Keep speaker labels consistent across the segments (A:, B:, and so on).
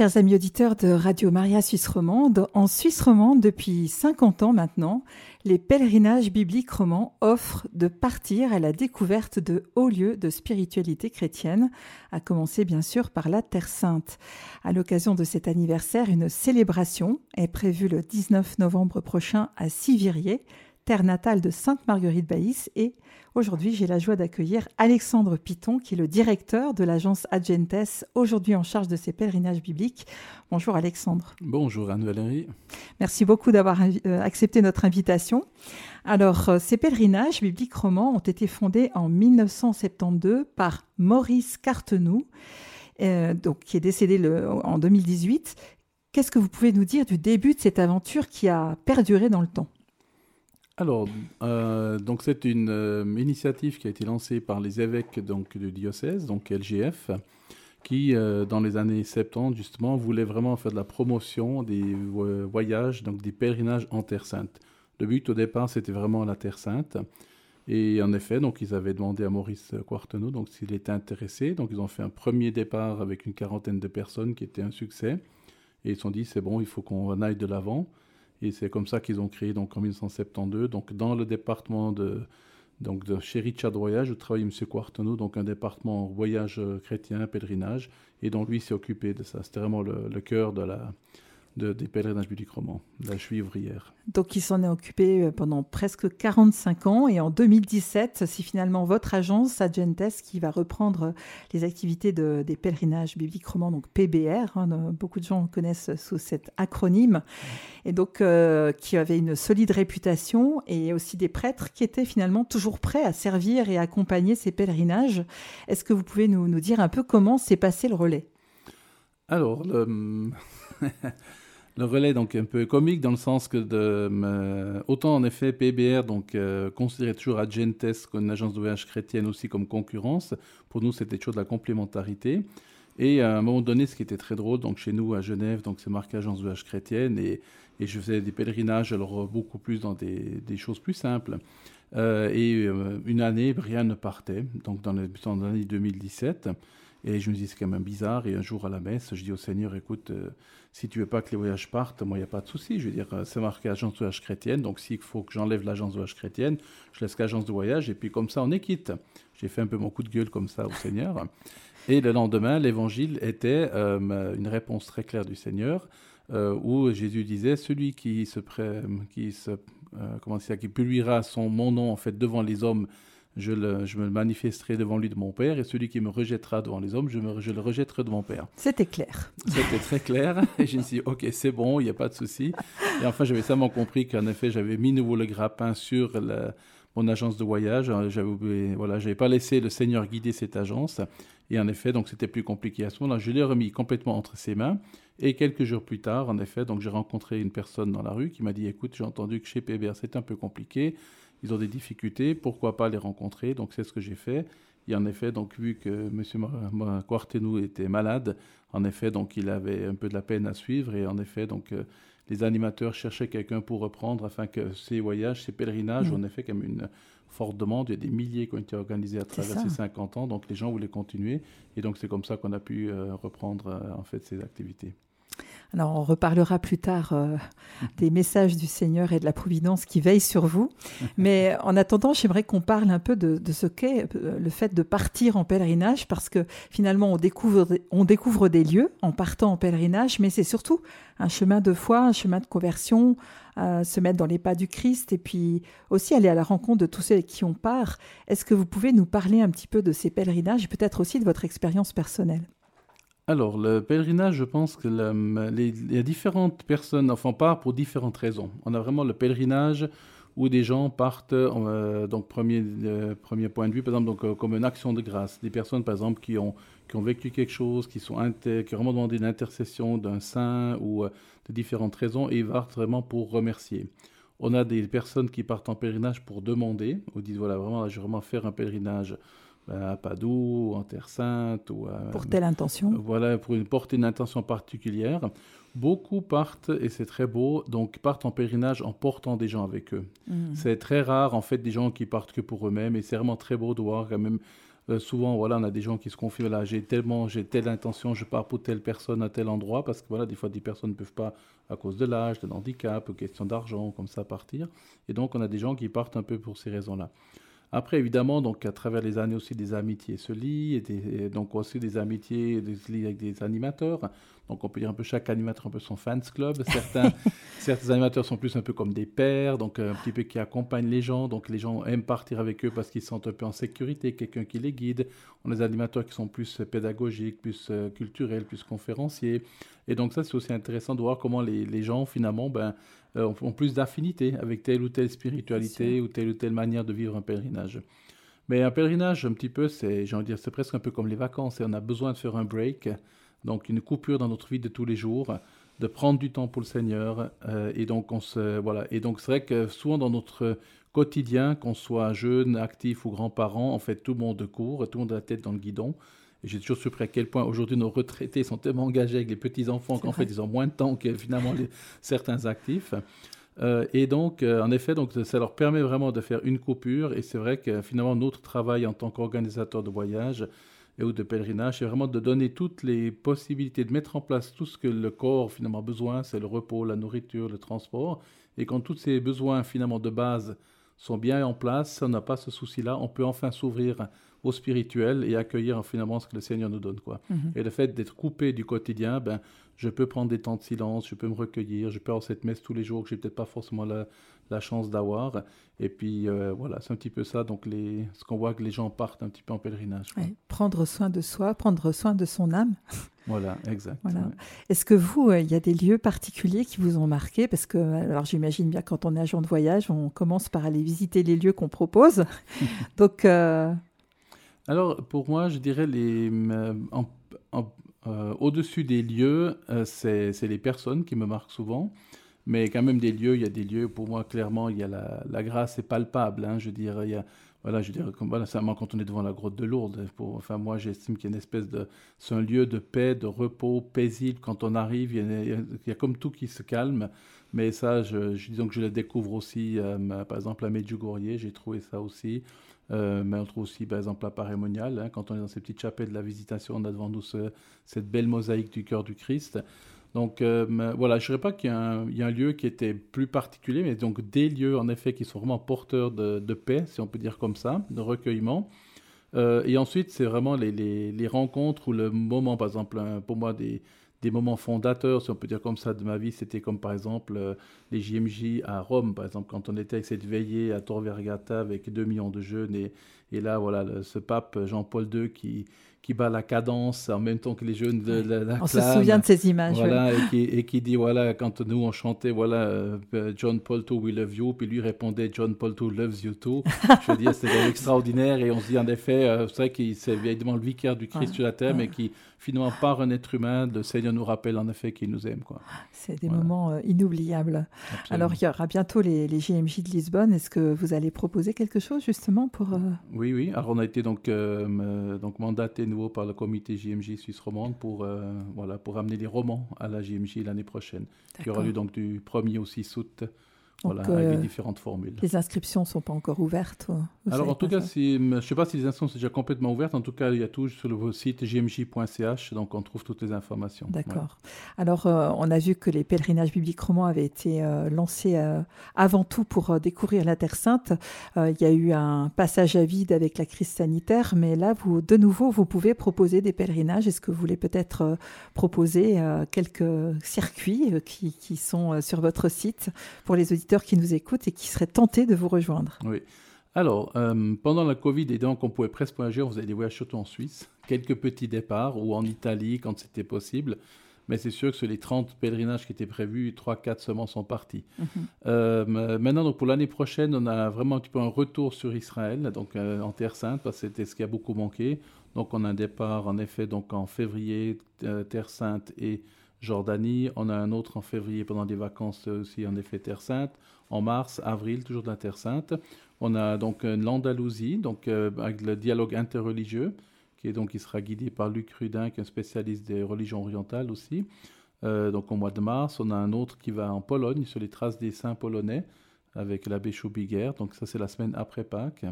A: chers amis auditeurs de Radio Maria Suisse Romande. En Suisse Romande, depuis 50 ans maintenant, les pèlerinages bibliques romans offrent de partir à la découverte de hauts lieux de spiritualité chrétienne, à commencer bien sûr par la Terre Sainte. À l'occasion de cet anniversaire, une célébration est prévue le 19 novembre prochain à Sivirier, terre natale de Sainte Marguerite Baïs. Et aujourd'hui, j'ai la joie d'accueillir Alexandre Piton, qui est le directeur de l'agence Agentes, aujourd'hui en charge de ces pèlerinages bibliques. Bonjour Alexandre.
B: Bonjour Anne-Valérie.
A: Merci beaucoup d'avoir euh, accepté notre invitation. Alors, euh, ces pèlerinages bibliques romans ont été fondés en 1972 par Maurice Cartenou, euh, donc, qui est décédé le, en 2018. Qu'est-ce que vous pouvez nous dire du début de cette aventure qui a perduré dans le temps?
B: Alors, euh, donc c'est une euh, initiative qui a été lancée par les évêques donc du diocèse, donc LGF, qui euh, dans les années 70 justement voulaient vraiment faire de la promotion des voyages, donc des pèlerinages en Terre Sainte. Le but au départ c'était vraiment la Terre Sainte. Et en effet, donc ils avaient demandé à Maurice Quartenot donc s'il était intéressé. Donc ils ont fait un premier départ avec une quarantaine de personnes qui était un succès. Et ils se sont dit c'est bon, il faut qu'on aille de l'avant. Et c'est comme ça qu'ils ont créé donc en 1972, donc dans le département de donc de chez Voyage, où travaille M. Quartano, donc un département voyage chrétien, pèlerinage, et donc lui s'est occupé de ça. C'était vraiment le, le cœur de la, de, des pèlerinages bibliques romans, la juivrière.
A: Donc il s'en est occupé euh, pendant presque 45 ans et en 2017, c'est finalement votre agence, Agentes, qui va reprendre les activités de, des pèlerinages bibliques romans, donc PBR, hein, beaucoup de gens connaissent sous cet acronyme, et donc euh, qui avait une solide réputation et aussi des prêtres qui étaient finalement toujours prêts à servir et accompagner ces pèlerinages. Est-ce que vous pouvez nous, nous dire un peu comment s'est passé le relais?
B: Alors, le... le relais donc un peu comique dans le sens que de, autant en effet PBR donc euh, considérait toujours Agentes comme une agence de voyage chrétienne aussi comme concurrence. Pour nous c'était toujours de la complémentarité. Et à un moment donné, ce qui était très drôle, donc chez nous à Genève, donc c'est marqué agence de voyage chrétienne et, et, je faisais des pèlerinages alors beaucoup plus dans des, des choses plus simples. Euh, et euh, une année, ne partait, donc dans l'année 2017. Et je me dis, c'est quand même bizarre. Et un jour à la messe, je dis au Seigneur, écoute, euh, si tu veux pas que les voyages partent, moi, il n'y a pas de souci. Je veux dire, euh, c'est marqué agence de voyage chrétienne. Donc, s'il faut que j'enlève l'agence de voyage chrétienne, je laisse l'agence de voyage. Et puis, comme ça, on est quitte. J'ai fait un peu mon coup de gueule comme ça au Seigneur. Et le lendemain, l'évangile était euh, une réponse très claire du Seigneur, où Jésus disait Celui qui se, pré... qui se comment dire, qui publiera son, mon nom en fait devant les hommes je, me manifesterai devant lui de mon Père, et celui qui me rejettera devant les hommes, je, me, je le rejetterai de mon Père.
A: C'était clair.
B: C'était très clair, et je me suis dit, ok, c'est bon, il n'y a pas de souci. Et enfin, j'avais seulement compris qu'en effet, j'avais mis nouveau le grappin sur mon agence de voyage. J'avais voilà, j'avais pas laissé le Seigneur guider cette agence. Et en effet, donc c'était plus compliqué à ce moment-là. Je l'ai remis complètement entre ses mains. Et quelques jours plus tard, en effet, donc j'ai rencontré une personne dans la rue qui m'a dit, écoute, j'ai entendu que chez PBR c'est un peu compliqué ils ont des difficultés, pourquoi pas les rencontrer? Donc c'est ce que j'ai fait. Et en effet, donc vu que M. Quartenou était malade, en effet, donc il avait un peu de la peine à suivre et en effet, donc euh, les animateurs cherchaient quelqu'un pour reprendre afin que ces voyages, ces pèlerinages, mmh. en effet, comme une forte demande. Il y a des milliers qui ont été organisés à travers ces 50 ans, donc les gens voulaient continuer et donc c'est comme ça qu'on a pu euh, reprendre euh, en fait ces activités.
A: Alors, on reparlera plus tard euh, des messages du Seigneur et de la Providence qui veillent sur vous. Mais en attendant, j'aimerais qu'on parle un peu de, ce qu'est euh, le fait de partir en pèlerinage, parce que finalement, on découvre, on découvre des lieux en partant en pèlerinage, mais c'est surtout un chemin de foi, un chemin de conversion, euh, se mettre dans les pas du Christ et puis aussi aller à la rencontre de tous ceux qui ont part. Est-ce que vous pouvez nous parler un petit peu de ces pèlerinages et peut-être aussi de votre expérience personnelle?
B: Alors, le pèlerinage, je pense que a différentes personnes, enfin, part pour différentes raisons. On a vraiment le pèlerinage où des gens partent, euh, donc premier, premier point de vue, par exemple, donc, euh, comme une action de grâce. Des personnes, par exemple, qui ont, qui ont vécu quelque chose, qui, sont qui ont vraiment demandé une intercession d'un saint ou euh, de différentes raisons, et ils partent vraiment pour remercier. On a des personnes qui partent en pèlerinage pour demander, ou disent, voilà, vraiment, je vais vraiment faire un pèlerinage à Padoue, en Terre Sainte. Ou
A: pour telle intention.
B: Voilà, pour une, porter une intention particulière. Beaucoup partent, et c'est très beau, donc partent en pèlerinage en portant des gens avec eux. Mm. C'est très rare, en fait, des gens qui partent que pour eux-mêmes, et c'est vraiment très beau de voir quand même souvent, voilà, on a des gens qui se confient, là, j'ai tellement, j'ai telle intention, je pars pour telle personne à tel endroit, parce que voilà, des fois, des personnes ne peuvent pas, à cause de l'âge, de handicap, question d'argent, comme ça, partir. Et donc, on a des gens qui partent un peu pour ces raisons-là. Après, évidemment, donc à travers les années aussi, des amitiés se lient, et, donc aussi des amitiés se lient avec des animateurs. Donc on peut dire un peu chaque animateur un peu son fans club. Certains, certains animateurs sont plus un peu comme des pères, donc un petit peu qui accompagnent les gens. Donc les gens aiment partir avec eux parce qu'ils se sentent un peu en sécurité, quelqu'un qui les guide. On a des animateurs qui sont plus pédagogiques, plus euh, culturels, plus conférenciers. Et donc ça c'est aussi intéressant de voir comment les, les gens finalement ben, ont plus d'affinité avec telle ou telle spiritualité ou telle ou telle manière de vivre un pèlerinage. Mais un pèlerinage, un petit peu, c'est, j'ai envie de dire, c'est presque un peu comme les vacances et on a besoin de faire un break donc une coupure dans notre vie de tous les jours, de prendre du temps pour le Seigneur. Euh, et donc on se voilà. Et donc c'est vrai que souvent dans notre quotidien, qu'on soit jeune, actif ou grand-parent, en fait tout le monde court, tout le monde a la tête dans le guidon. Et j'ai toujours surpris à quel point aujourd'hui nos retraités sont tellement engagés avec les petits-enfants qu'en fait ils ont moins de temps que finalement certains actifs. Euh, et donc, euh, en effet, donc, ça leur permet vraiment de faire une coupure. Et c'est vrai que finalement, notre travail en tant qu'organisateur de voyage, ou de pèlerinage, c'est vraiment de donner toutes les possibilités, de mettre en place tout ce que le corps finalement a besoin, c'est le repos, la nourriture, le transport. Et quand tous ces besoins finalement de base sont bien en place, on n'a pas ce souci-là, on peut enfin s'ouvrir au spirituel et accueillir finalement ce que le Seigneur nous donne. Quoi. Mhm. Et le fait d'être coupé du quotidien, ben, je peux prendre des temps de silence, je peux me recueillir, je peux avoir cette messe tous les jours que j'ai peut-être pas forcément la, la chance d'avoir. Et puis euh, voilà, c'est un petit peu ça, donc les, ce qu'on voit que les gens partent un petit peu en pèlerinage.
A: prendre soin de soi, prendre soin de son âme.
B: Voilà, exact.
A: Voilà. Est-ce que vous, euh, il y a des lieux particuliers qui vous ont marqué? Parce que, alors j'imagine bien quand on est agent de voyage, on commence par aller visiter les lieux qu'on propose. donc. Euh,
B: alors pour moi, je dirais les. au-dessus des lieux, c'est les personnes qui me marquent souvent. Mais quand même des lieux, il y a des lieux, pour moi, clairement, il y a la, la grâce est palpable. Hein, je veux dire, il voilà, je veux dire, quand on est devant la grotte de Lourdes. Pour, enfin, moi, j'estime qu'il y a une espèce de, c'est un lieu de paix, de repos, paisible. Quand on arrive, il y a, comme tout qui se calme. Mais ça, je, disons que je le découvre aussi, euh, par exemple, à Medjugorje, j'ai trouvé ça aussi. Euh, mais on trouve aussi, par exemple, à Parémonial, hein, quand on est dans ces petites chapelles de la visitation, on a devant nous cette belle mosaïque du cœur du Christ. Donc euh, voilà, je ne dirais pas qu'il y, a un lieu qui était plus particulier, mais donc des lieux en effet qui sont vraiment porteurs de, paix, si on peut dire comme ça, de recueillement. Euh, et ensuite, c'est vraiment les, rencontres ou le moment, par exemple, pour moi, des, moments fondateurs, si on peut dire comme ça, de ma vie, c'était comme par exemple euh, les JMJ à Rome, par exemple, quand on était avec cette veillée à Tor Vergata avec 2 millions de jeunes, et là, voilà, ce pape Jean-Paul II qui, qui bat la cadence en même temps que les jeunes de, la
A: On se souvient de ces images.
B: Voilà, et, qui, dit, voilà, quand nous on chantait, voilà, euh, John Paul II, we love you, puis lui répondait, John Paul II loves you too. Je veux dire, c'était extraordinaire, et on se dit, en effet, euh, c'est vrai qu'il c'est évidemment le vicaire du Christ sur la terre, mais qui, finalement, par un être humain, le Seigneur nous rappelle en effet qu'il nous aime. Quoi.
A: C'est des moments euh, inoubliables. Alors, il y aura bientôt les, les JMJ de Lisbonne. Est-ce que vous allez proposer quelque chose justement pour...
B: Oui, oui. Alors, on a été donc, donc mandaté nouveau par le comité JMJ Suisse romande pour, euh, voilà, pour amener les romans à la JMJ l'année prochaine, qui aura lieu donc du 1er au 6 août voilà, avec les euh, différentes formules.
A: Les inscriptions ne sont pas encore ouvertes
B: Alors, en tout cas, si, je ne sais pas si les inscriptions sont déjà complètement ouvertes. En tout cas, il y a tout sur le site jmj.ch, donc on trouve toutes les informations.
A: D'accord. Alors, euh, on a vu que les pèlerinages bibliques romans avaient été euh, lancés avant tout pour découvrir la Terre Sainte. il y a eu un passage à vide avec la crise sanitaire, mais là, vous, de nouveau, vous pouvez proposer des pèlerinages. Est-ce que vous voulez peut-être proposer quelques circuits qui, qui sont sur votre site pour les auditeurs qui nous écoutent et qui seraient tentés de vous rejoindre.
B: Oui. Alors, euh, pendant la Covid, et donc on pouvait presque voyager, on faisait des voyages surtout en Suisse, quelques petits départs, ou en Italie quand c'était possible. Mais c'est sûr que sur les 30 pèlerinages qui étaient prévus, 3-4 seulement sont partis. Mhm. Euh, maintenant, donc pour l'année prochaine, on a vraiment un petit peu un retour sur Israël, donc euh, en Terre Sainte, parce que c'était ce qui a beaucoup manqué. Donc on a un départ, en effet, donc en février, Terre Sainte et Jordanie. On a un autre en février pendant des vacances aussi, en effet, Terre Sainte. En mars, avril, toujours de la Terre Sainte. On a donc l'Andalousie, donc euh, avec le dialogue interreligieux, qui donc sera guidé par Luc Rudin, qui est un spécialiste des religions orientales aussi. Euh, donc au mois de mars, on a un autre qui va en Pologne sur les traces des saints polonais avec l'abbé Schubiger. Donc ça c'est la semaine après Pâques.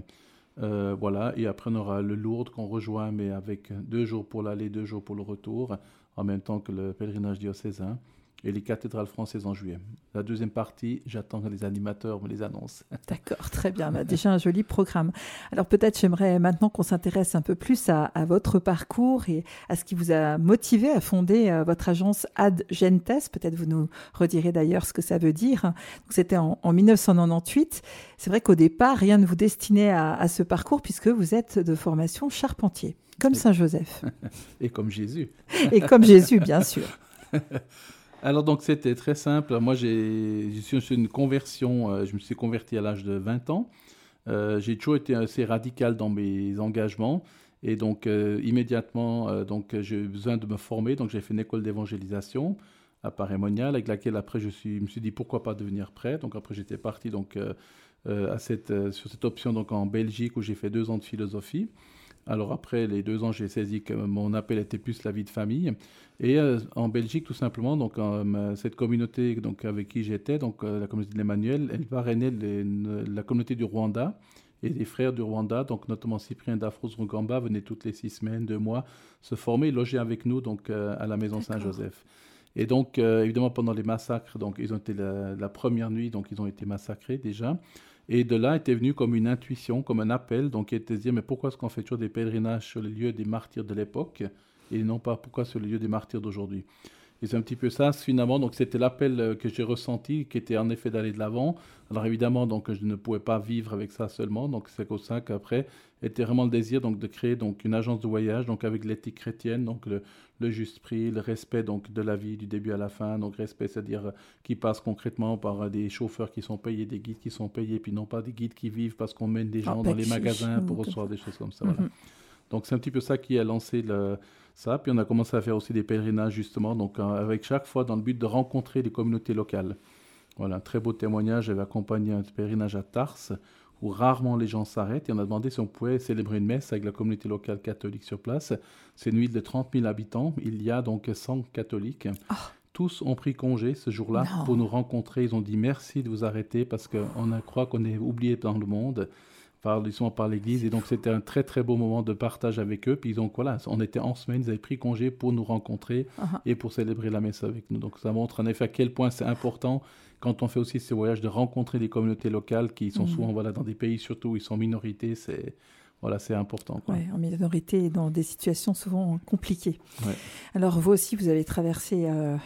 B: voilà, et après on aura le Lourdes qu'on rejoint, mais avec deux jours pour l'aller, deux jours pour le retour, en même temps que le pèlerinage diocésain et les cathédrales françaises en juillet. La deuxième partie, j'attends que les animateurs me les annoncent.
A: D'accord, très bien. Bah, déjà un joli programme. Alors peut-être j'aimerais maintenant qu'on s'intéresse un peu plus à, votre parcours et à ce qui vous a motivé à fonder euh, votre agence Ad Gentes. Peut-être vous nous redirez d'ailleurs ce que ça veut dire. C'était en, 1998. C'est vrai qu'au départ, rien ne vous destinait à ce parcours puisque vous êtes de formation charpentier, comme Saint Joseph.
B: et comme Jésus.
A: et comme Jésus, bien sûr.
B: Alors donc c'était très simple. Moi j'ai suis une conversion, euh, je me suis converti à l'âge de 20 ans. Euh, j'ai toujours été assez radical dans mes engagements et donc euh, immédiatement donc j'ai eu besoin de me former. Donc j'ai fait une école d'évangélisation à Paris-Monial avec laquelle après je suis, me suis dit pourquoi pas devenir prêtre. Donc après j'étais parti donc à cette, sur cette option donc en Belgique où j'ai fait deux ans de philosophie. Alors après les deux ans, j'ai saisi que mon appel était plus la vie de famille. Et euh, en Belgique, tout simplement, donc cette communauté donc avec qui j'étais, donc euh, la communauté de l'Emmanuel, elle parrainait la communauté du Rwanda et les frères du Rwanda, donc notamment Cyprien d'Afros Rugamba, venaient toutes les six semaines, deux mois, se former, loger avec nous donc euh, à la maison Saint-Joseph. Et donc, évidemment, pendant les massacres, donc ils ont été la, la, première nuit, donc ils ont été massacrés déjà. Et de là était venu comme une intuition, comme un appel, donc qui était de dire, mais pourquoi est-ce qu'on fait toujours des pèlerinages sur les lieux des martyrs de l'époque et non pas pourquoi sur les lieux des martyrs d'aujourd'hui? Et c'est un petit peu ça, finalement. Donc, c'était l'appel euh, que j'ai ressenti, qui était en effet d'aller de l'avant. Alors, évidemment, donc, je ne pouvais pas vivre avec ça seulement. Donc, c'est comme ça qu'après, était vraiment le désir donc, de créer donc, une agence de voyage, donc, avec l'éthique chrétienne, donc, le, le, juste prix, le respect donc, de la vie du début à la fin. Donc, respect, c'est-à-dire euh, qui passe concrètement par euh, des chauffeurs qui sont payés, des guides qui sont payés, puis non pas des guides qui vivent parce qu'on mène des ah, gens dans les magasins pour recevoir des choses comme ça. Voilà. Mhm. Donc, c'est un petit peu ça qui a lancé le ça. Puis on a commencé à faire aussi des pèlerinages justement, donc euh, avec chaque fois dans le but de rencontrer les communautés locales. Voilà, un très beau témoignage. J'avais accompagné un pèlerinage à Tars où rarement les gens s'arrêtent et on a demandé si on pouvait célébrer une messe avec la communauté locale catholique sur place. C'est une ville de 30 000 habitants. Il y a donc 100 catholiques. Ah. Tous ont pris congé ce jour-là pour nous rencontrer. Ils ont dit merci de vous arrêter parce qu'on croit qu'on est oublié dans le monde par, sont par l'Église. Et donc, c'était un très, très beau moment de partage avec eux. Puis, donc, voilà, on était en semaine, ils avaient pris congé pour nous rencontrer uh-huh. et pour célébrer la messe avec nous. Donc, ça montre en effet à quel point c'est important quand on fait aussi ces voyages de rencontrer des communautés locales qui sont mm. souvent voilà, dans des pays surtout où ils sont minorités. C'est voilà, c'est important.
A: Oui, en minorité, dans des situations souvent compliquées. Alors, vous aussi, vous avez traversé euh,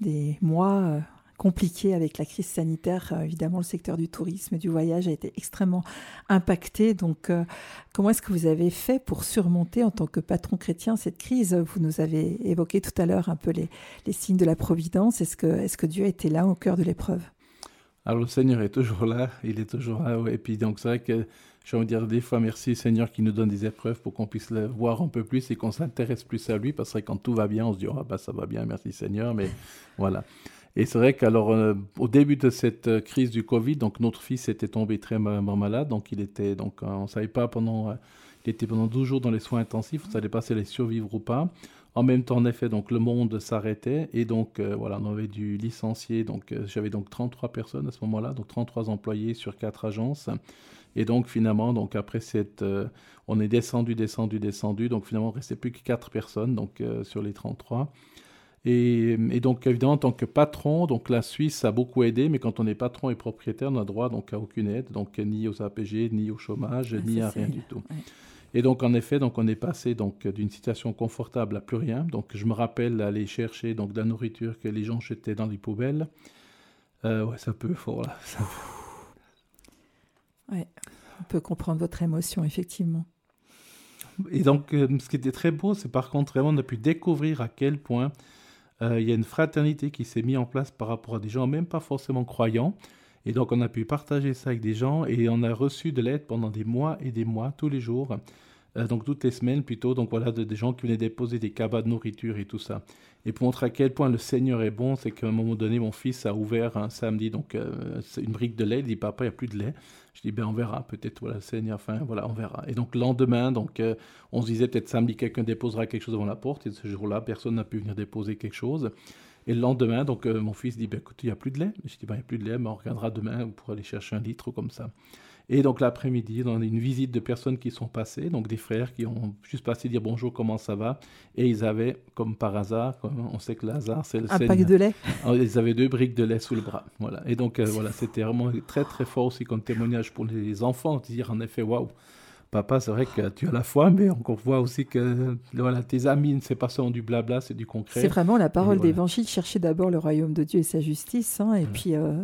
A: des mois euh, compliqué avec la crise sanitaire. Euh, évidemment, le secteur du tourisme et du voyage a été extrêmement impacté. Donc, euh, comment est-ce que vous avez fait pour surmonter en tant que patron chrétien cette crise? Vous nous avez évoqué tout à l'heure un peu les, signes de la providence. Est-ce que, est que Dieu était là au cœur de l'épreuve?
B: Alors le Seigneur est toujours là, il est toujours là. Et puis donc c'est vrai que j'ai envie de dire des fois merci Seigneur qui nous donne des épreuves pour qu'on puisse le voir un peu plus et qu'on s'intéresse plus à lui. Parce que quand tout va bien, on se dit oh, bah, ça va bien, merci Seigneur. Mais voilà. Et c'est vrai qu'alors, euh, au début de cette euh, crise du Covid, donc notre fils était tombé très malade, donc il était, donc euh, on ne savait pas pendant, il était pendant 12 jours dans les soins intensifs, on savait pas s'il allait survivre ou pas. En même temps, en effet, donc le monde s'arrêtait et donc voilà, on avait dû licencier. Donc j'avais donc 33 personnes à ce moment-là, donc 33 employés sur quatre agences. Et donc finalement, donc après cette, on est descendu, descendu, descendu. Donc finalement, il restait plus que quatre personnes donc sur les 33. Et, donc, évidemment, en tant que patron, donc la Suisse a beaucoup aidé, mais quand on est patron et propriétaire, on n'a droit donc à aucune aide, donc ni aux APG, ni au chômage, ni à rien du tout. Et donc, en effet, donc on est passé donc d'une situation confortable à plus rien. Donc, je me rappelle aller chercher donc de la nourriture que les gens jetaient dans les poubelles. Euh, ouais, ça peut fort là.
A: Ouais, on peut comprendre votre émotion, effectivement.
B: Et donc, euh, ce qui était très beau, c'est par contre vraiment de pu découvrir à quel point il y a une fraternité qui s'est mise en place par rapport à des gens, même pas forcément croyants. Et donc, on a pu partager ça avec des gens et on a reçu de l'aide pendant des mois et des mois, tous les jours. Euh, donc toutes les semaines plutôt, donc voilà, des gens qui venaient déposer des cabas de nourriture et tout ça. Et pour montrer à quel point le Seigneur est bon, c'est qu'à un moment donné, mon fils a ouvert un samedi, donc euh, une brique de lait, il dit papa, il n'y a plus de lait. Je dis ben on verra, peut-être voilà, Seigneur, enfin voilà, on verra. Et donc le lendemain, donc euh, on se disait peut-être samedi quelqu'un déposera quelque chose devant la porte, et ce jour-là, personne n'a pu venir déposer quelque chose. Et le lendemain, donc mon fils dit ben écoute, il n'y a plus de lait. Je dis ben il n'y a plus de lait, mais on regardera demain pour aller chercher un litre ou comme ça. Et donc l'après-midi, on a une visite de personnes qui sont passées, donc des frères qui ont juste passé dire bonjour, comment ça va. Et ils avaient, comme par hasard, on sait que le hasard, c'est le
A: Un pack de lait.
B: Ah, ils avaient deux briques de lait sous le bras. Voilà. Et donc, euh, voilà, c'était vraiment très, très fort aussi comme témoignage pour les enfants, dire en effet, waouh papa, c'est vrai que tu as la foi, mais on voit aussi que voilà, tes amis, c'est pas seulement du blabla, c'est du concret.
A: C'est vraiment la parole d'évangile, chercher d'abord le royaume de Dieu et sa justice. Hein, et puis, euh,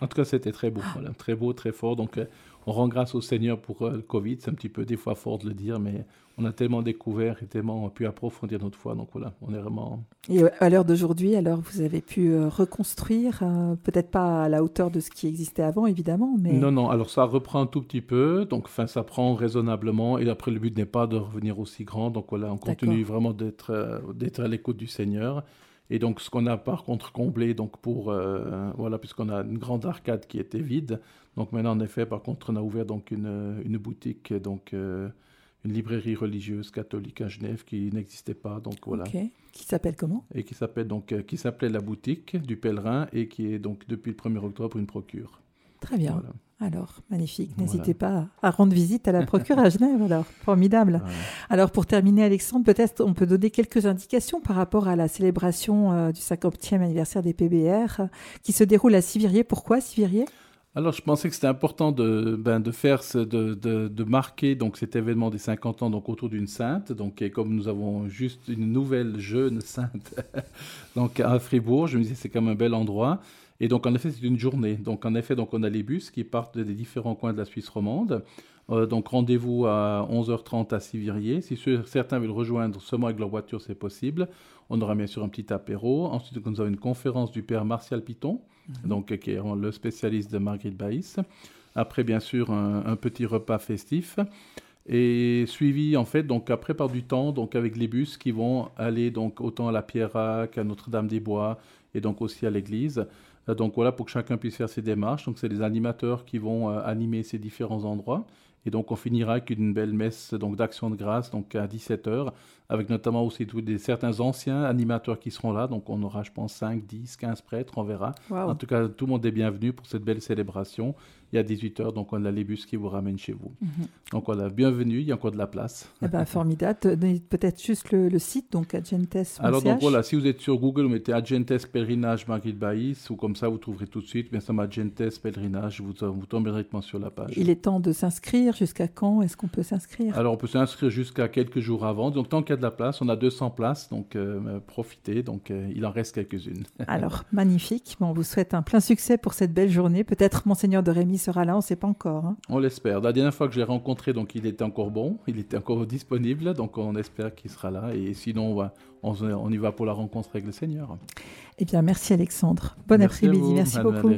B: En tout cas, c'était très beau, voilà, très beau, très fort. Donc, euh, on rend grâce au Seigneur pour euh, le Covid. C'est un petit peu des fois fort de le dire, mais on a tellement découvert et tellement pu approfondir notre foi. Donc voilà, on est vraiment.
A: Et à l'heure d'aujourd'hui, alors vous avez pu euh, reconstruire, euh, peut-être pas à la hauteur de ce qui existait avant, évidemment, mais.
B: Non, non. Alors ça reprend un tout petit peu. Donc, enfin, ça prend raisonnablement. Et après, le but n'est pas de revenir aussi grand. Donc voilà, on continue vraiment d'être d'être à l'écoute du Seigneur. Et donc, ce qu'on a par contre comblé, donc pour, voilà, puisqu'on a une grande arcade qui était vide, donc maintenant, en effet, par contre, on a ouvert donc une, une boutique, donc euh, une librairie religieuse catholique à Genève qui n'existait pas. Donc voilà.
A: Qui s'appelle comment?
B: Et qui s'appelle donc euh, qui s'appelait la boutique du pèlerin et qui est donc depuis le 1er octobre une procure.
A: Très bien. Alors, magnifique. N'hésitez pas à rendre visite à la procure à Genève. Alors, formidable. Alors, pour terminer, Alexandre, peut-être on peut donner quelques indications par rapport à la célébration euh, du 50e anniversaire des PBR qui se déroule à Sivirier. Pourquoi Sivirier
B: alors, je pensais que c'était important de, ben, de faire, de, de, de, marquer donc cet événement des 50 ans donc autour d'une sainte. Donc, et comme nous avons juste une nouvelle jeune sainte donc à Fribourg, je me disais c'est quand même un bel endroit. Et donc, en effet, c'est une journée. Donc, en effet, donc on a les bus qui partent des différents coins de la Suisse romande. Euh, donc, rendez-vous à 11h30 à Sivirier. Si certains veulent rejoindre seulement avec leur voiture, c'est possible. On aura bien sûr un petit apéro. Ensuite, nous avons une conférence du père Martial Piton, mhm. donc, qui est le spécialiste de Marguerite Baïs. Après, bien sûr, un, petit repas festif. Et suivi, en fait, donc après par du temps, donc avec les bus qui vont aller donc autant à la Pierrac, à Notre-Dame-des-Bois et donc aussi à l'église. Euh, donc voilà, pour que chacun puisse faire ses démarches. Donc c'est les animateurs qui vont euh, animer ces différents endroits. Et donc on finira avec une belle messe donc d'action de grâce donc à 17h avec notamment aussi tous des, certains anciens animateurs qui seront là. Donc on aura je pense 5, 10, 15 prêtres, on verra. En tout cas, tout le monde est bienvenu pour cette belle célébration. Il y a 18h, donc on a les bus qui vous ramènent chez vous. Mhm. Donc voilà, bienvenue, il y a encore de la place.
A: Eh ben, formidable. Peut-être juste le, site, donc Agentes.
B: Alors donc voilà, si vous êtes sur Google, vous mettez Agentes Pèlerinage Marguerite Baïs, ou comme ça vous trouverez tout de suite, bien sûr, Agentes Pèlerinage, vous, vous tomberez directement sur la page.
A: Il est temps de s'inscrire, jusqu'à quand? Est-ce qu'on peut s'inscrire?
B: Alors on peut s'inscrire jusqu'à quelques jours avant, donc tant qu'il y a de la place, on a 200 places, donc euh, profitez, donc euh, il en reste quelques-unes.
A: Alors magnifique, bon, on vous souhaite un plein succès pour cette belle journée, peut-être Monseigneur de Rémy sera là, on ne sait pas encore. Hein.
B: On l'espère. La dernière fois que je l'ai rencontré, donc il était encore bon, il était encore disponible, donc on espère qu'il sera là. Et sinon, on, on, y va pour la rencontre avec le Seigneur.
A: Eh bien, merci Alexandre. Bon après-midi, merci, beaucoup.